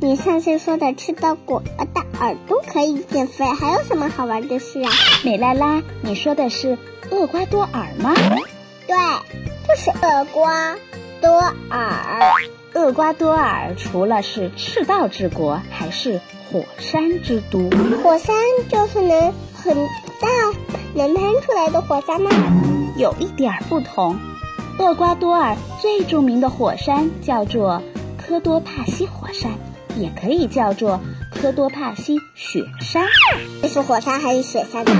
你上次说的吃到果的耳朵可以减肥，还有什么好玩的事啊？美拉拉，你说的是厄瓜多尔吗？对，就是厄瓜多尔。厄瓜多尔除了是赤道之国，还是火山之都。火山就是能很大能喷出来的火山吗？有一点不同。厄瓜多尔最著名的火山叫做科多帕西火山，也可以叫做科多帕西雪山。这是火山还是雪山呢？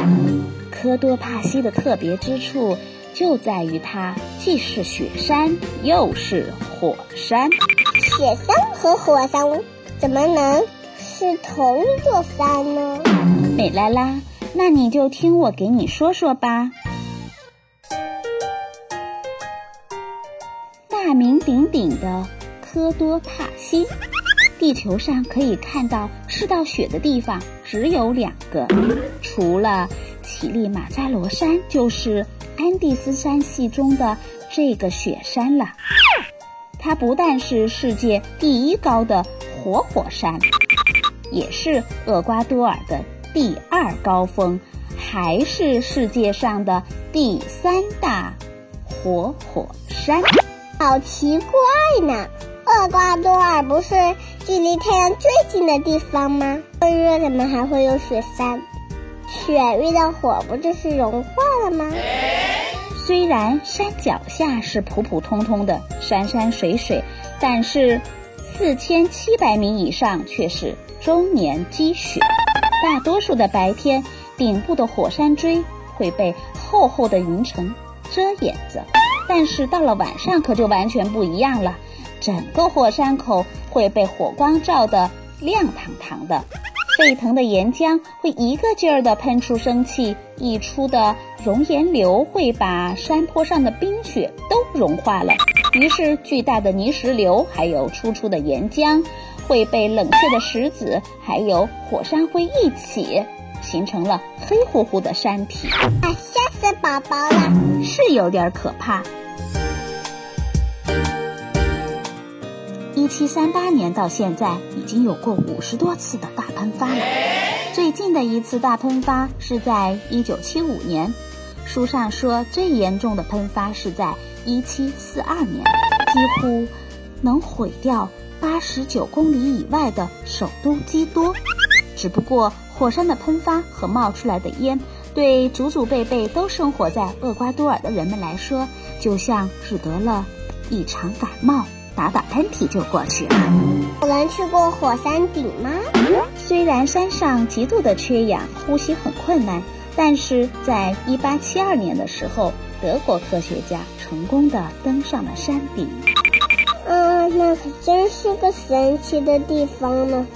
科多帕西的特别之处就在于它既是雪山又是火山。雪山和火山怎么能是同一座山呢？美拉拉，那你就听我给你说说吧。大名鼎鼎的科多帕西，地球上可以看到赤道雪的地方只有两个，除了乞力马扎罗山，就是安第斯山系中的这个雪山了。它不但是世界第一高的活火山，也是厄瓜多尔的第二高峰，还是世界上的第三大活火山。好奇怪呢！厄瓜多尔不是距离太阳最近的地方吗？这么热，怎么还会有雪山？雪遇到火，不就是融化了吗？虽然山脚下是普普通通的山山水水，但是四千七百米以上却是终年积雪。大多数的白天，顶部的火山锥会被厚厚的云层遮掩着，但是到了晚上可就完全不一样了，整个火山口会被火光照得亮堂堂的。沸腾的岩浆会一个劲儿地喷出生气，溢出的熔岩流会把山坡上的冰雪都融化了。于是，巨大的泥石流还有突出的岩浆会被冷却的石子还有火山灰一起，形成了黑乎乎的山体。啊，吓死宝宝了！是有点可怕。一七三八年到现在，已经有过五十多次的大喷发了。最近的一次大喷发是在一九七五年，书上说最严重的喷发是在一七四二年，几乎能毁掉八十九公里以外的首都基多。只不过火山的喷发和冒出来的烟，对祖祖辈辈都生活在厄瓜多尔的人们来说，就像是得了一场感冒。打打喷嚏就过去了。有人去过火山顶吗？虽然山上极度的缺氧，呼吸很困难，但是在一八七二年的时候，德国科学家成功的登上了山顶。嗯，那可真是个神奇的地方呢。